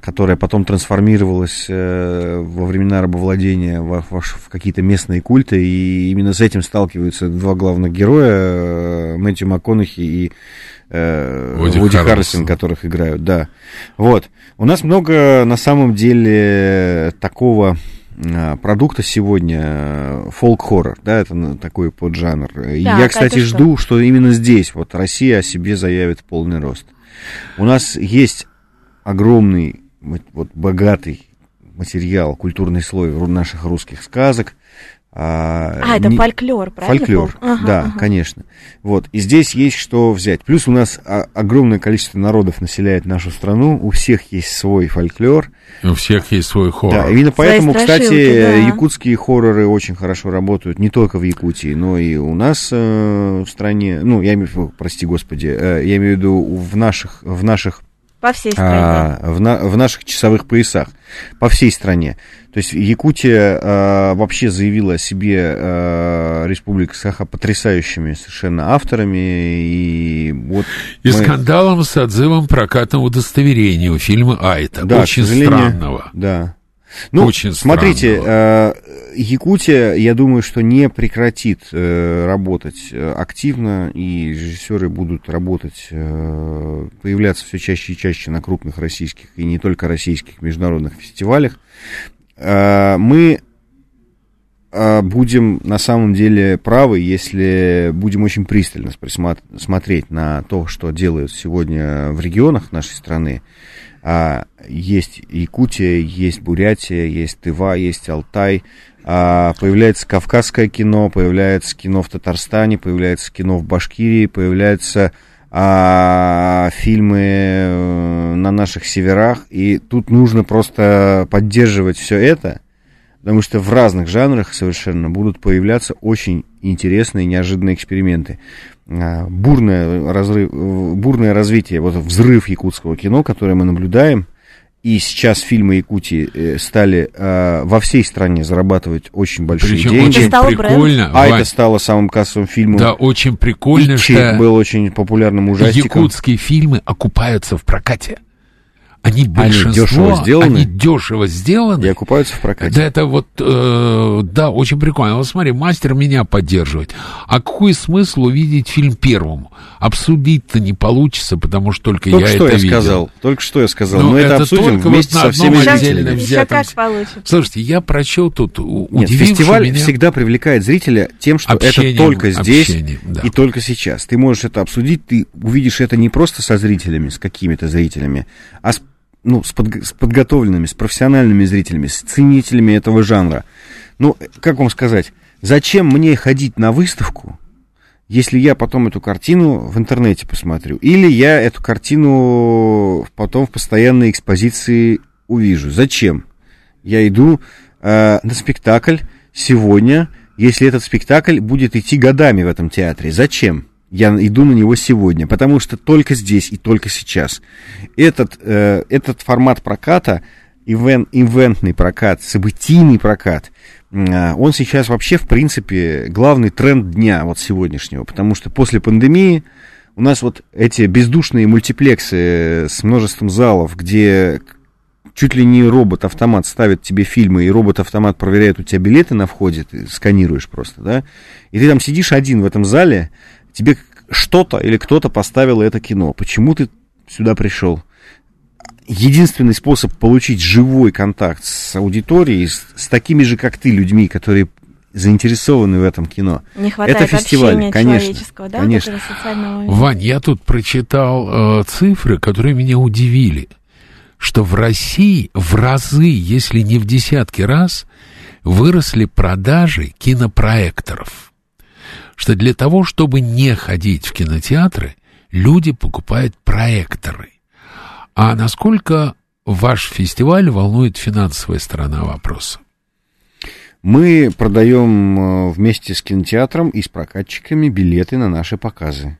которая потом трансформировалась э, во времена рабовладения в, в, в какие-то местные культы, и именно с этим сталкиваются два главных героя, э, Мэтью МакКонахи и э, Вуди. Харрельсон, которых играют, да. Вот. У нас много, на самом деле, такого а, продукта сегодня фолк-хоррор, да, это такой поджанр. И Так, Я, кстати, что? жду, что именно здесь вот Россия о себе заявит в полный рост. У нас есть огромный, вот, богатый материал, культурный слой наших русских сказок. А, А, это не- фольклор, правильно? Фольклор? Ага, да, ага. конечно. Вот, и здесь есть что взять. Плюс у нас а, огромное количество народов населяет нашу страну, у всех есть свой фольклор. У всех есть свой хоррор. Да, именно поэтому, кстати, да. якутские хорроры очень хорошо работают не только в Якутии, но и у нас э, в стране. Ну, я имею в виду, прости господи, э, я имею в виду в наших, в наших По всей стране. а, в, на- в наших часовых поясах по всей стране. То есть Якутия а, вообще заявила о себе а, Республика Саха потрясающими совершенно авторами. И вот И мы- скандалом с отзывом прокатного удостоверения у фильма Айта. Да, Очень странного. Да. Ну, Очень смотрите, странного. Якутия, я думаю, что не прекратит э, работать э, активно, и режиссеры будут работать, э, появляться все чаще и чаще на крупных российских и не только российских международных фестивалях. Э, мы э, будем на самом деле правы, если будем очень пристально смотреть на то, что делают сегодня в регионах нашей страны. А, есть Якутия, есть Бурятия, есть Тыва, есть Алтай. А, появляется кавказское кино, появляется кино в Татарстане, появляется кино в Башкирии, появляются а, фильмы э, на наших северах. И тут нужно просто поддерживать все это, потому что в разных жанрах совершенно будут появляться очень интересные, неожиданные эксперименты. А, Бурное, разрыв, э, бурное развитие, вот взрыв якутского кино, которое мы наблюдаем, и сейчас фильмы Якутии э, стали э, во всей стране зарабатывать очень большие Причем деньги. очень стало прикольно. А Вань, это стало самым кассовым фильмом. Да, очень прикольно, Ичи что был очень популярным ужастиком. якутские фильмы окупаются в прокате. Они большинство, дешево сделаны? они дешево сделаны. И окупаются в прокате. Да, это вот, э, да, очень прикольно. Вот смотри, мастер меня поддерживает. А какой смысл увидеть фильм первому? Обсудить-то не получится, потому что только, Только я что это я видел. сказал. Только что я сказал. Ну, Но это это обсудим только вот вместе на со всеми зрителями. Получится. Слушайте, я прочел тут у- Нет, фестиваль меня... всегда привлекает зрителя тем, что Общением, это только здесь общением, да. и только сейчас. Ты можешь это обсудить, ты увидишь это не просто со зрителями, с какими-то зрителями, а с, ну, с, подг- с подготовленными, с профессиональными зрителями, с ценителями этого жанра. Ну, как вам сказать, зачем мне ходить на выставку, если я потом эту картину в интернете посмотрю, или я эту картину потом в постоянной экспозиции увижу. Зачем? Я иду э, на спектакль сегодня, если этот спектакль будет идти годами в этом театре. Зачем? Я иду на него сегодня, потому что только здесь и только сейчас. Этот, э, этот формат проката, ивен, ивентный прокат, событийный прокат, э, он сейчас вообще, в принципе, главный тренд дня вот сегодняшнего, потому что после пандемии у нас вот эти бездушные мультиплексы с множеством залов, где чуть ли не робот-автомат ставит тебе фильмы, и робот-автомат проверяет у тебя билеты на входе, ты сканируешь просто, да, и ты там сидишь один в этом зале, тебе что-то или кто-то поставил это кино, почему ты сюда пришел? Единственный способ получить живой контакт с аудиторией, с, с такими же, как ты, людьми, которые заинтересованы в этом кино. Не хватает Это фестиваль, конечно, человеческого, да, конечно. Вань, я тут прочитал э, цифры, которые меня удивили, что в России в разы, если не в десятки раз, выросли продажи кинопроекторов. Что для того, чтобы не ходить в кинотеатры, люди покупают проекторы. А насколько ваш фестиваль волнует финансовая сторона вопроса? Мы продаем э, вместе с кинотеатром и с прокатчиками билеты на наши показы.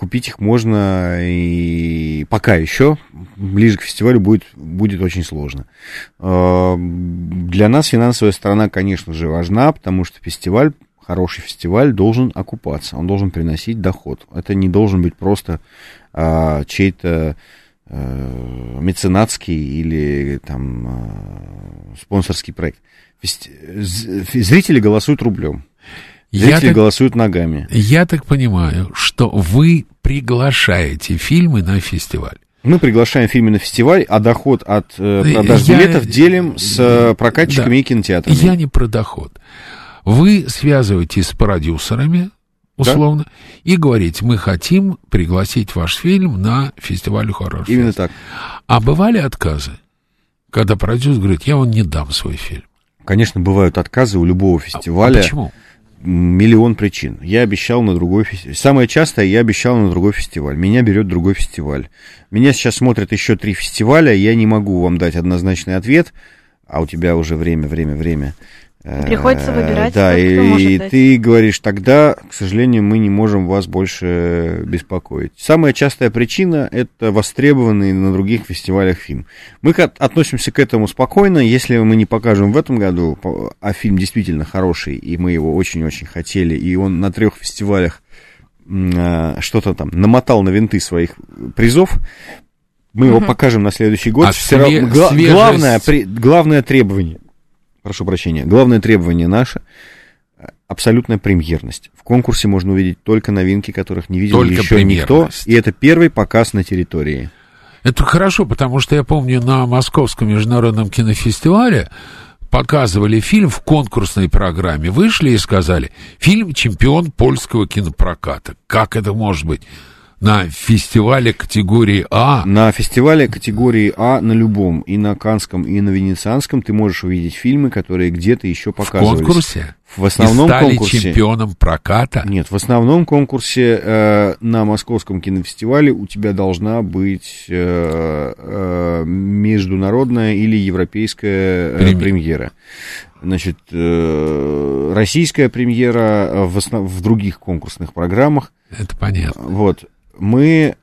Купить их можно и пока еще, ближе к фестивалю будет, будет очень сложно. А, Для нас финансовая сторона, конечно же, важна, потому что фестиваль хороший фестиваль должен окупаться, он должен приносить доход. Это не должен быть просто а, чей-то а, меценатский или там а, спонсорский проект. Фести... Зрители голосуют рублем. Зрители Я так- голосуют ногами. Я так понимаю, что вы приглашаете фильмы на фестиваль. Мы приглашаем фильмы на фестиваль, а доход от э, продаж Я- билетов делим с э, прокатчиками Да. и кинотеатрами. Я не про доход. Вы связываетесь с продюсерами, условно, и говорите, мы хотим пригласить ваш фильм на фестиваль хоррор. Именно так. А бывали отказы, когда продюсер говорит, я вам не дам свой фильм. Конечно, бывают отказы у любого А фестиваля. почему? Миллион причин. Я обещал на другой фестиваль. Самое частое, я обещал на другой фестиваль. Меня берет другой фестиваль. Меня сейчас смотрят еще три фестиваля. Я не могу вам дать однозначный ответ. А у тебя уже время, время, время. И приходится Э, выбирать, Да, и, кто может и дать. ты говоришь, тогда, к сожалению, мы не можем вас больше беспокоить. Самая частая причина – это востребованный на других фестивалях фильм. Мы относимся к этому спокойно. Если мы не покажем в этом году, а фильм действительно хороший, и мы его очень-очень хотели, и он на трех фестивалях а, что-то там намотал на винты своих призов, мы его покажем на следующий год. А равно- све- гла- свежесть- главное, при- главное требование, прошу прощения, главное требование наше абсолютная премьерность. В конкурсе можно увидеть только новинки, которых не видел Только еще никто, и это первый показ на территории. Это хорошо, потому что я помню, на Московском международном кинофестивале показывали фильм в конкурсной программе. Вышли и сказали, фильм «Чемпион польского кинопроката». Как это может быть? На фестивале категории А На фестивале категории А на любом, и на Канском, и на Венецианском, ты можешь увидеть фильмы, которые где-то еще в показывались. конкурсе В основном и стали конкурсе. чемпионом проката. Нет, в основном конкурсе э, на Московском кинофестивале у тебя должна быть э, э, международная или европейская э, Прем- премьера. Значит, э, российская премьера э, в, основ- в других конкурсных программах. Это понятно. Вот. Мы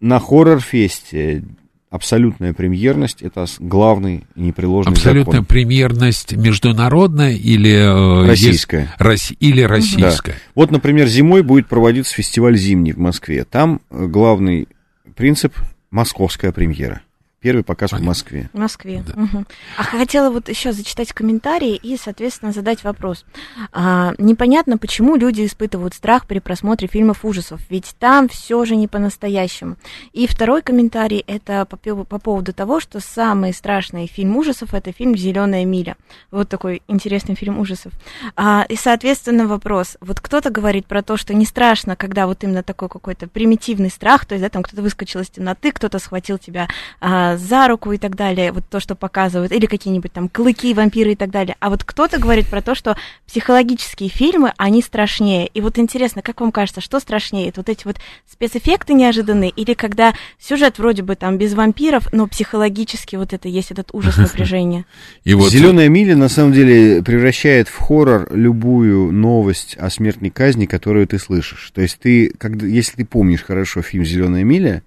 на хоррор-фесте абсолютная премьерность это главный непреложный Абсолютная закон. премьерность международная или... э, есть- Российская. Росси- или российская. Вот, например, зимой будет проводиться фестиваль зимний в Москве. Там э, главный принцип московская премьера. Первый показ в Москве. В Москве. Мгм. А хотела вот еще зачитать комментарии и, соответственно, задать вопрос. А, непонятно, почему люди испытывают страх при просмотре фильмов ужасов, ведь там все же не по-настоящему. И второй комментарий это по, по поводу того, что самый страшный фильм ужасов это фильм Зеленая миля. Вот такой интересный фильм ужасов. А, и, соответственно, вопрос. Вот кто-то говорит про то, что не страшно, когда вот именно такой какой-то примитивный страх, то есть, да, там кто-то выскочил из темноты, кто-то схватил тебя а, за руку и так далее, вот то, что показывают, или какие-нибудь там клыки, вампиры и так далее. А вот кто-то говорит про то, что психологические фильмы, они страшнее. И вот интересно, как вам кажется, что страшнее? Это вот эти вот спецэффекты неожиданные, или когда сюжет вроде бы там без вампиров, но психологически вот это есть этот ужас напряжения? И вот Зеленая миля на самом деле превращает в хоррор любую новость о смертной казни, которую ты слышишь. То есть ты, когда, если ты помнишь хорошо фильм Зеленая миля,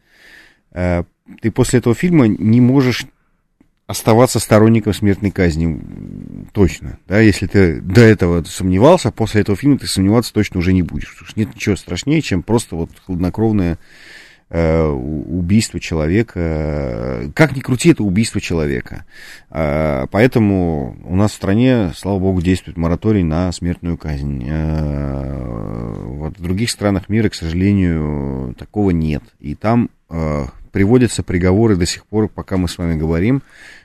э, ты после этого фильма не можешь оставаться сторонником смертной казни. Точно. Да, если ты до этого сомневался, после этого фильма ты сомневаться точно уже не будешь. Потому что нет ничего страшнее, чем просто вот хладнокровное э, убийство человека. Как ни крути, это убийство человека. А, Поэтому у нас в стране, слава богу, действует мораторий на смертную казнь. А, Вот в других странах мира, к сожалению, такого нет. И там а, приводятся приговоры до сих пор, пока мы с вами говорим,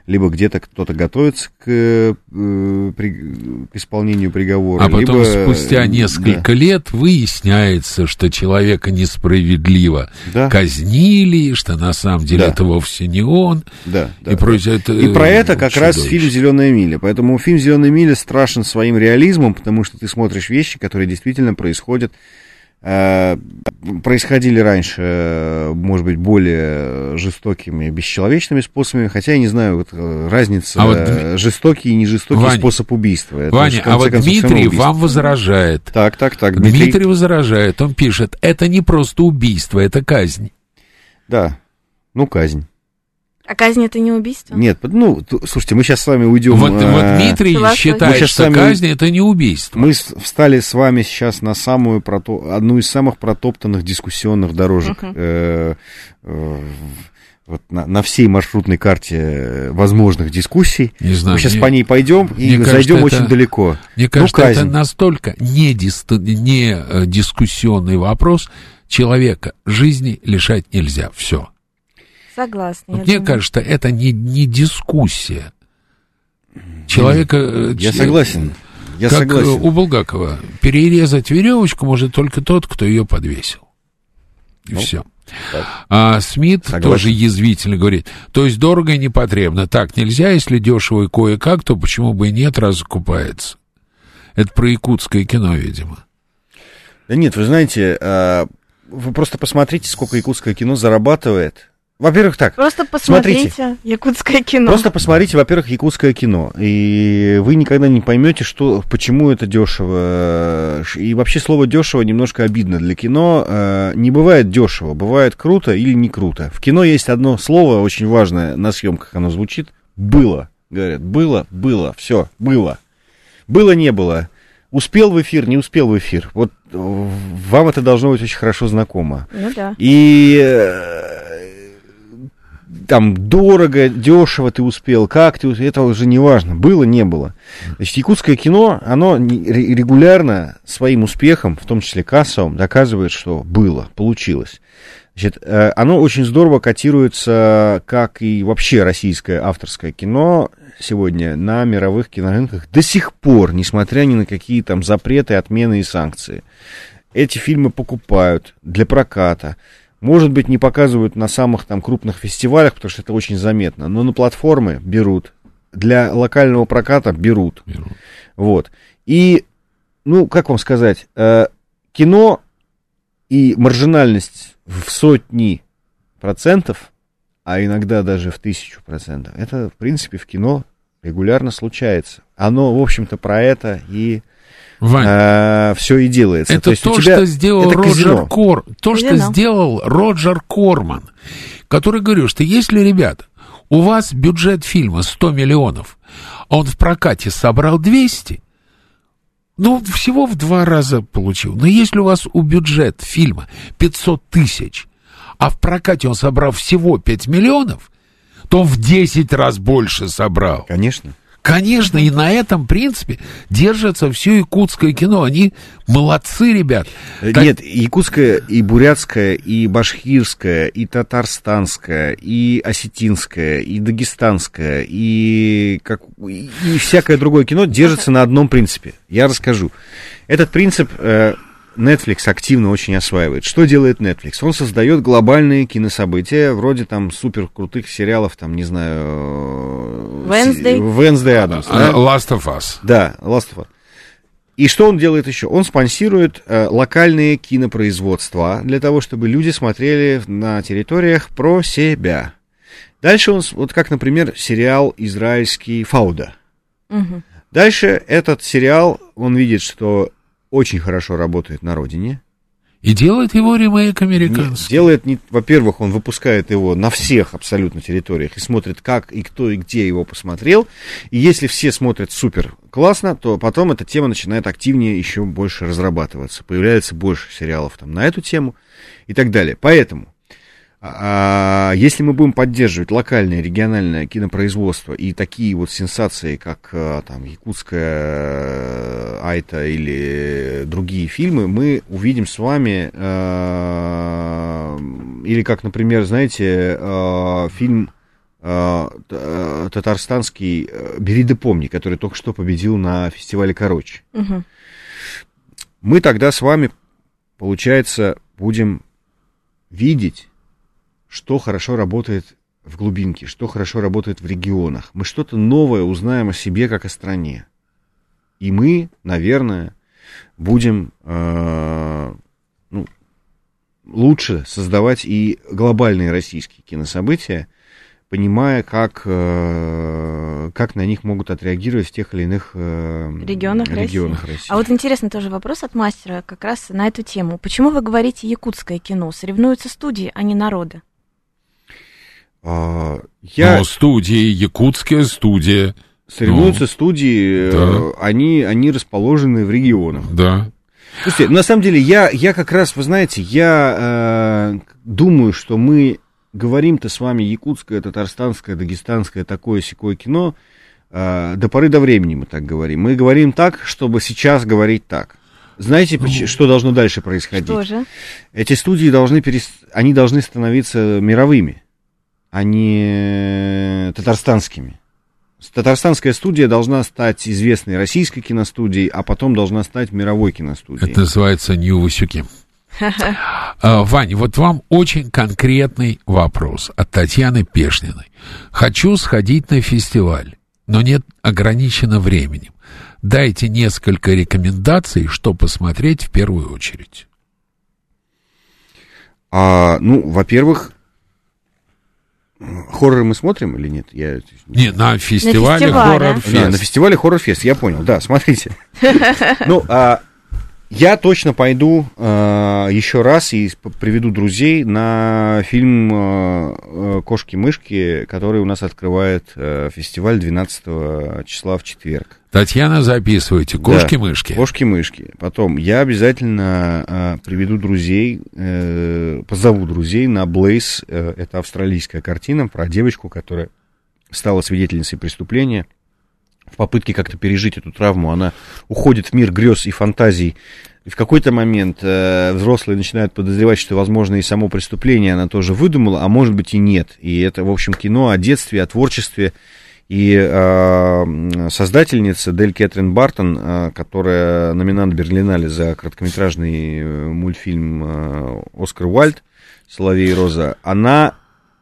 либо где-то кто-то готовится к, э, при- к исполнению приговора, А потом либо, спустя да. несколько лет выясняется, что человека несправедливо Да. казнили, что на самом деле Да. это вовсе не он. Да, да, и да. прочее. Это, И про э, это как раз чудовищно. фильм Зеленая миля. Поэтому фильм Зеленая миля страшен своим реализмом, потому что ты смотришь вещи, которые действительно происходят. Э, происходили раньше, э, может быть, более жестокими, бесчеловечными способами, хотя я не знаю вот, э, разницы А вот жестокий и не жестокий Вань, способ убийства. Это же, Ваня, конце а вот концов, Дмитрий вам возражает. Так, так, так. Дмитрий... Дмитрий, возражает, он пишет, это не просто убийство, это казнь. Да, ну казнь. А казнь это не убийство? Нет, ну, слушайте, мы сейчас с вами уйдем. Вот, вот э, Дмитрий Согласна. считает, что с вами- казнь это не убийство. Мы встали с вами сейчас на самую прото- одну из самых протоптанных дискуссионных дорожек э, э, вот на, на всей маршрутной карте э, возможных дискуссий. Не знаю. Мы сейчас мне- по ней пойдем и зайдем очень это- далеко. Мне Ну, кажется, это казнь. настолько не, дис- не э, дискуссионный вопрос. Человека жизни лишать нельзя. Все. Согласна. я Мне думаю. кажется, это не, не дискуссия. Человека... э, Я согласен. Я как э, согласен. у Булгакова. Перерезать веревочку может только тот, кто ее подвесил. И Ну, все. так. А Смит Согласен. тоже язвительно говорит, то есть дорого и не потребно. Так нельзя, если дешево и кое-как, то почему бы и нет, раз закупается. Это про якутское кино, видимо. Да нет, вы знаете, а, вы просто посмотрите, сколько якутское кино зарабатывает. Во-первых, так. Просто Смотрите. посмотрите якутское кино. Просто посмотрите, во-первых, якутское кино, и вы никогда не поймете, что, почему это дешево. И вообще слово дешево немножко обидно для кино. Э, Не бывает дешево, бывает круто или не круто. В кино есть одно слово очень важное на съемках, оно звучит было. Говорят, было, было, все, было. Было, не было. Успел в эфир, не успел в эфир. Вот э, вам это должно быть очень хорошо знакомо. Ну да. И э, там дорого, дешево ты успел, как ты успел, это уже не важно, было, не было. Значит, якутское кино, оно регулярно своим успехом, в том числе кассовым, доказывает, что было, получилось. Значит, э, оно очень здорово котируется, как и вообще российское авторское кино сегодня на мировых кинорынках до сих пор, несмотря ни на какие там запреты, отмены и санкции. Эти фильмы покупают для проката. Может быть, не показывают на самых там крупных фестивалях, потому что это очень заметно, но на платформы берут. Для локального проката берут. Берут. Вот. И, ну, как вам сказать, э, кино и маржинальность в сотни процентов, а иногда даже в тысячу процентов, это, в принципе, в кино регулярно случается. Оно, в общем-то, про это и Вань, все и делается. это есть то, тебя- что сделал это Роджер казино. Кор, то, что Казино. сделал Роджер Корман, который говорил, что если, ребята, у вас бюджет фильма 100 миллионов, а он в прокате собрал 200, ну, всего в два раза получил. Но если у вас у бюджет фильма 500 тысяч, а в прокате он собрал всего 5 миллионов, то он в 10 раз больше собрал. Конечно. Конечно, и на этом принципе держится все якутское кино. Они молодцы, ребят. Так- Нет, якутское, и бурятское, и башкирское, и татарстанское, и осетинское, и дагестанское, и, как, и, и всякое другое кино держится на одном принципе. Я расскажу. Этот принцип э, Netflix активно очень осваивает. Что делает Netflix? Он создает глобальные кинособытия, вроде там супер крутых сериалов, там, не знаю... э, Wednesday. Wednesday Addams. А, да? Last of Us. Да, Last of Us. И что он делает еще? Он спонсирует э, локальные кинопроизводства для того, чтобы люди смотрели на территориях про себя. Дальше он, вот как, например, сериал израильский «Фауда». Мгм. Дальше этот сериал, он видит, что очень хорошо работает на родине. И делает его ремейк американский. Делает, не, во-первых, он выпускает его на всех абсолютно территориях и смотрит, как и кто и где его посмотрел. И если все смотрят супер классно, то потом эта тема начинает активнее еще больше разрабатываться. Появляется больше сериалов там на эту тему и так далее. Поэтому, если мы будем поддерживать локальное, региональное кинопроизводство и такие вот сенсации, как а, там Якутская Айта или другие фильмы, мы увидим с вами, а, или как, например, знаете, а, фильм а, а, татарстанский а, «Бери да помни», который только что победил на фестивале «Короче». Мгм. Мы тогда с вами, получается, будем видеть, что хорошо работает в глубинке, что хорошо работает в регионах. Мы что-то новое узнаем о себе как о стране. И мы, наверное, будем э, ну, лучше создавать и глобальные российские кинособытия, понимая, как, э, как на них могут отреагировать в тех или иных э, Регионах России. регионах России. А вот интересный тоже вопрос от мастера как раз на эту тему. Почему вы говорите якутское кино? Соревнуются студии, а не народы. А, я... Но студии, якутская студия. Соревнуются Ну, студии, да. э, они, они расположены в регионах. Да. Слушайте, на самом деле, я, я как раз, вы знаете, я э, думаю, что мы говорим-то с вами якутское, татарстанское, дагестанское, такое секое кино, э, до поры до времени мы так говорим. Мы говорим так, чтобы сейчас говорить так. Знаете, поч- что должно дальше происходить? Что же? Эти студии должны, перес... они должны становиться мировыми, а не татарстанскими. Татарстанская студия должна стать известной российской киностудией, а потом должна стать мировой киностудией. Это называется Нью-Васюки. А, Ваня, вот вам очень конкретный вопрос от Татьяны Пешниной. Хочу сходить на фестиваль, но нет ограничено временем. Дайте несколько рекомендаций, что посмотреть в первую очередь. А, ну, во-первых, хорроры мы смотрим или нет? Я... Не, на фестивале фестивале. хоррор Да, на фестивале Хоррор Фест, я понял, да, смотрите. Ну, а, я точно пойду а, еще раз и приведу друзей на фильм а, а, «Кошки-мышки», который у нас открывает фестиваль 12 числа в четверг. Татьяна, записывайте. Кошки-мышки. Кошки-мышки. Потом я обязательно а, приведу друзей, э, позову друзей на Блейз. Э, это австралийская картина про девочку, которая стала свидетельницей преступления. В попытке как-то пережить эту травму, она уходит в мир грез и фантазий. И в какой-то момент э, взрослые начинают подозревать, что, возможно, и само преступление она тоже выдумала, а может быть и нет. И это, в общем, кино о детстве, о творчестве. И э, создательница Дель Кэтрин Бартон, э, которая номинант Берлинале за короткометражный э, мультфильм э, «Оскар Уальд» «Соловей и Роза», она,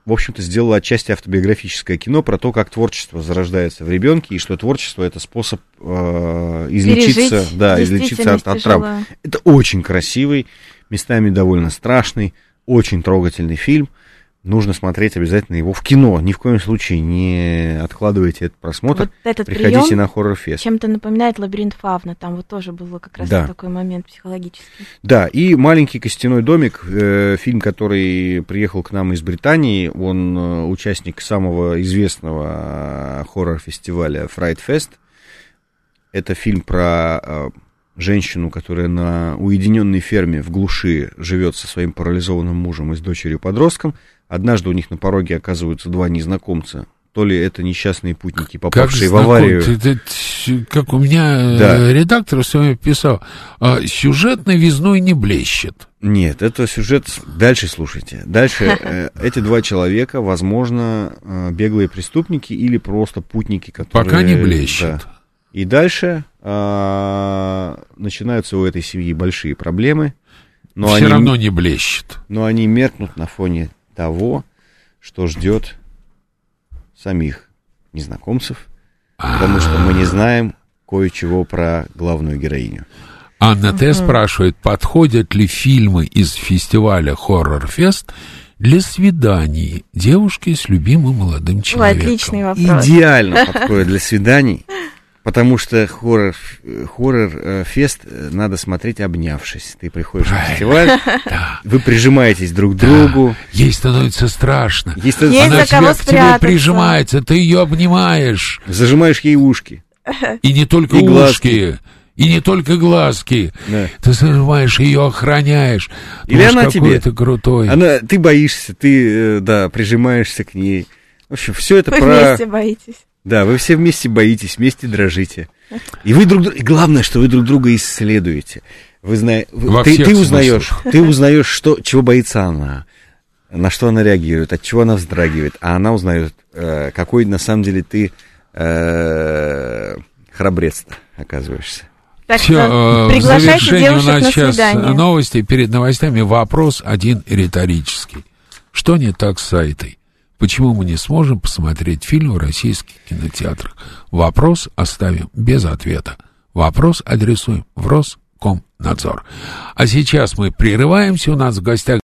в общем-то, сделала отчасти автобиографическое кино про то, как творчество зарождается в ребенке, и что творчество — это способ э, излечиться, Пережить да, излечиться от, от травм. Это очень красивый, местами довольно страшный, очень трогательный фильм. Нужно смотреть обязательно его в кино. Ни в коем случае не откладывайте этот просмотр. Вот этот Приходите прием на хоррор-фест. чем-то напоминает лабиринт Фавна. Там вот тоже был как раз Да. такой момент психологический. Да, и «Маленький костяной домик», э, фильм, который приехал к нам из Британии, он э, участник самого известного э, хоррор-фестиваля Fright Fest. Это фильм про э, женщину, которая на уединенной ферме в глуши живет со своим парализованным мужем и с дочерью-подростком. Однажды у них на пороге оказываются два незнакомца. То ли это несчастные путники, попавшие в знаком- аварию. ты- как у меня э, Да. редактор в своем писал, а, сюжет новизной не блещет. Нет, это сюжет... Дальше слушайте. Дальше э, эти два человека, возможно, э, беглые преступники или просто путники, которые... Пока не блещет. Да. И дальше начинаются у этой семьи большие проблемы, но Все они, равно не блещет. но они меркнут на фоне того, что ждет самих незнакомцев, потому что мы не знаем кое-чего про главную героиню. Анна Т. спрашивает, подходят ли фильмы из фестиваля Хоррор Фест для свиданий девушки с любимым молодым Ой, человеком? отличный вопрос. идеально подходит для свиданий, потому что хоррор, э, хоррор э, фест э, надо смотреть обнявшись. Ты приходишь на фестиваль, вы прижимаетесь друг к другу. Ей становится страшно. Если Есть Она за тебя, кого к тебе прижимается, ты ее обнимаешь. зажимаешь ей ушки. И не только И глазки. ушки, и не только глазки. Да. Ты зажимаешь ее, охраняешь. Или Думаешь, она тебе. ты крутой. Она, ты боишься, ты, да, прижимаешься к ней. В общем, все это Вы про... вместе боитесь. Да, вы все вместе боитесь, вместе дрожите. И вы друг друга... И главное, что вы друг друга исследуете. Вы знаете... Во Ты, ты узнаешь, смыслах. ты узнаешь, что, чего боится она, на что она реагирует, от чего она вздрагивает, а она узнает, э, какой на самом деле ты э, храбрец оказываешься. Так Все, что в приглашайте девушек на сейчас свидание. новости. Перед новостями вопрос один риторический. Что не так с сайтой? Почему мы не сможем посмотреть фильм в российских кинотеатрах? Вопрос оставим без ответа. Вопрос адресуем в Роскомнадзор. А сейчас мы прерываемся. У нас в гостях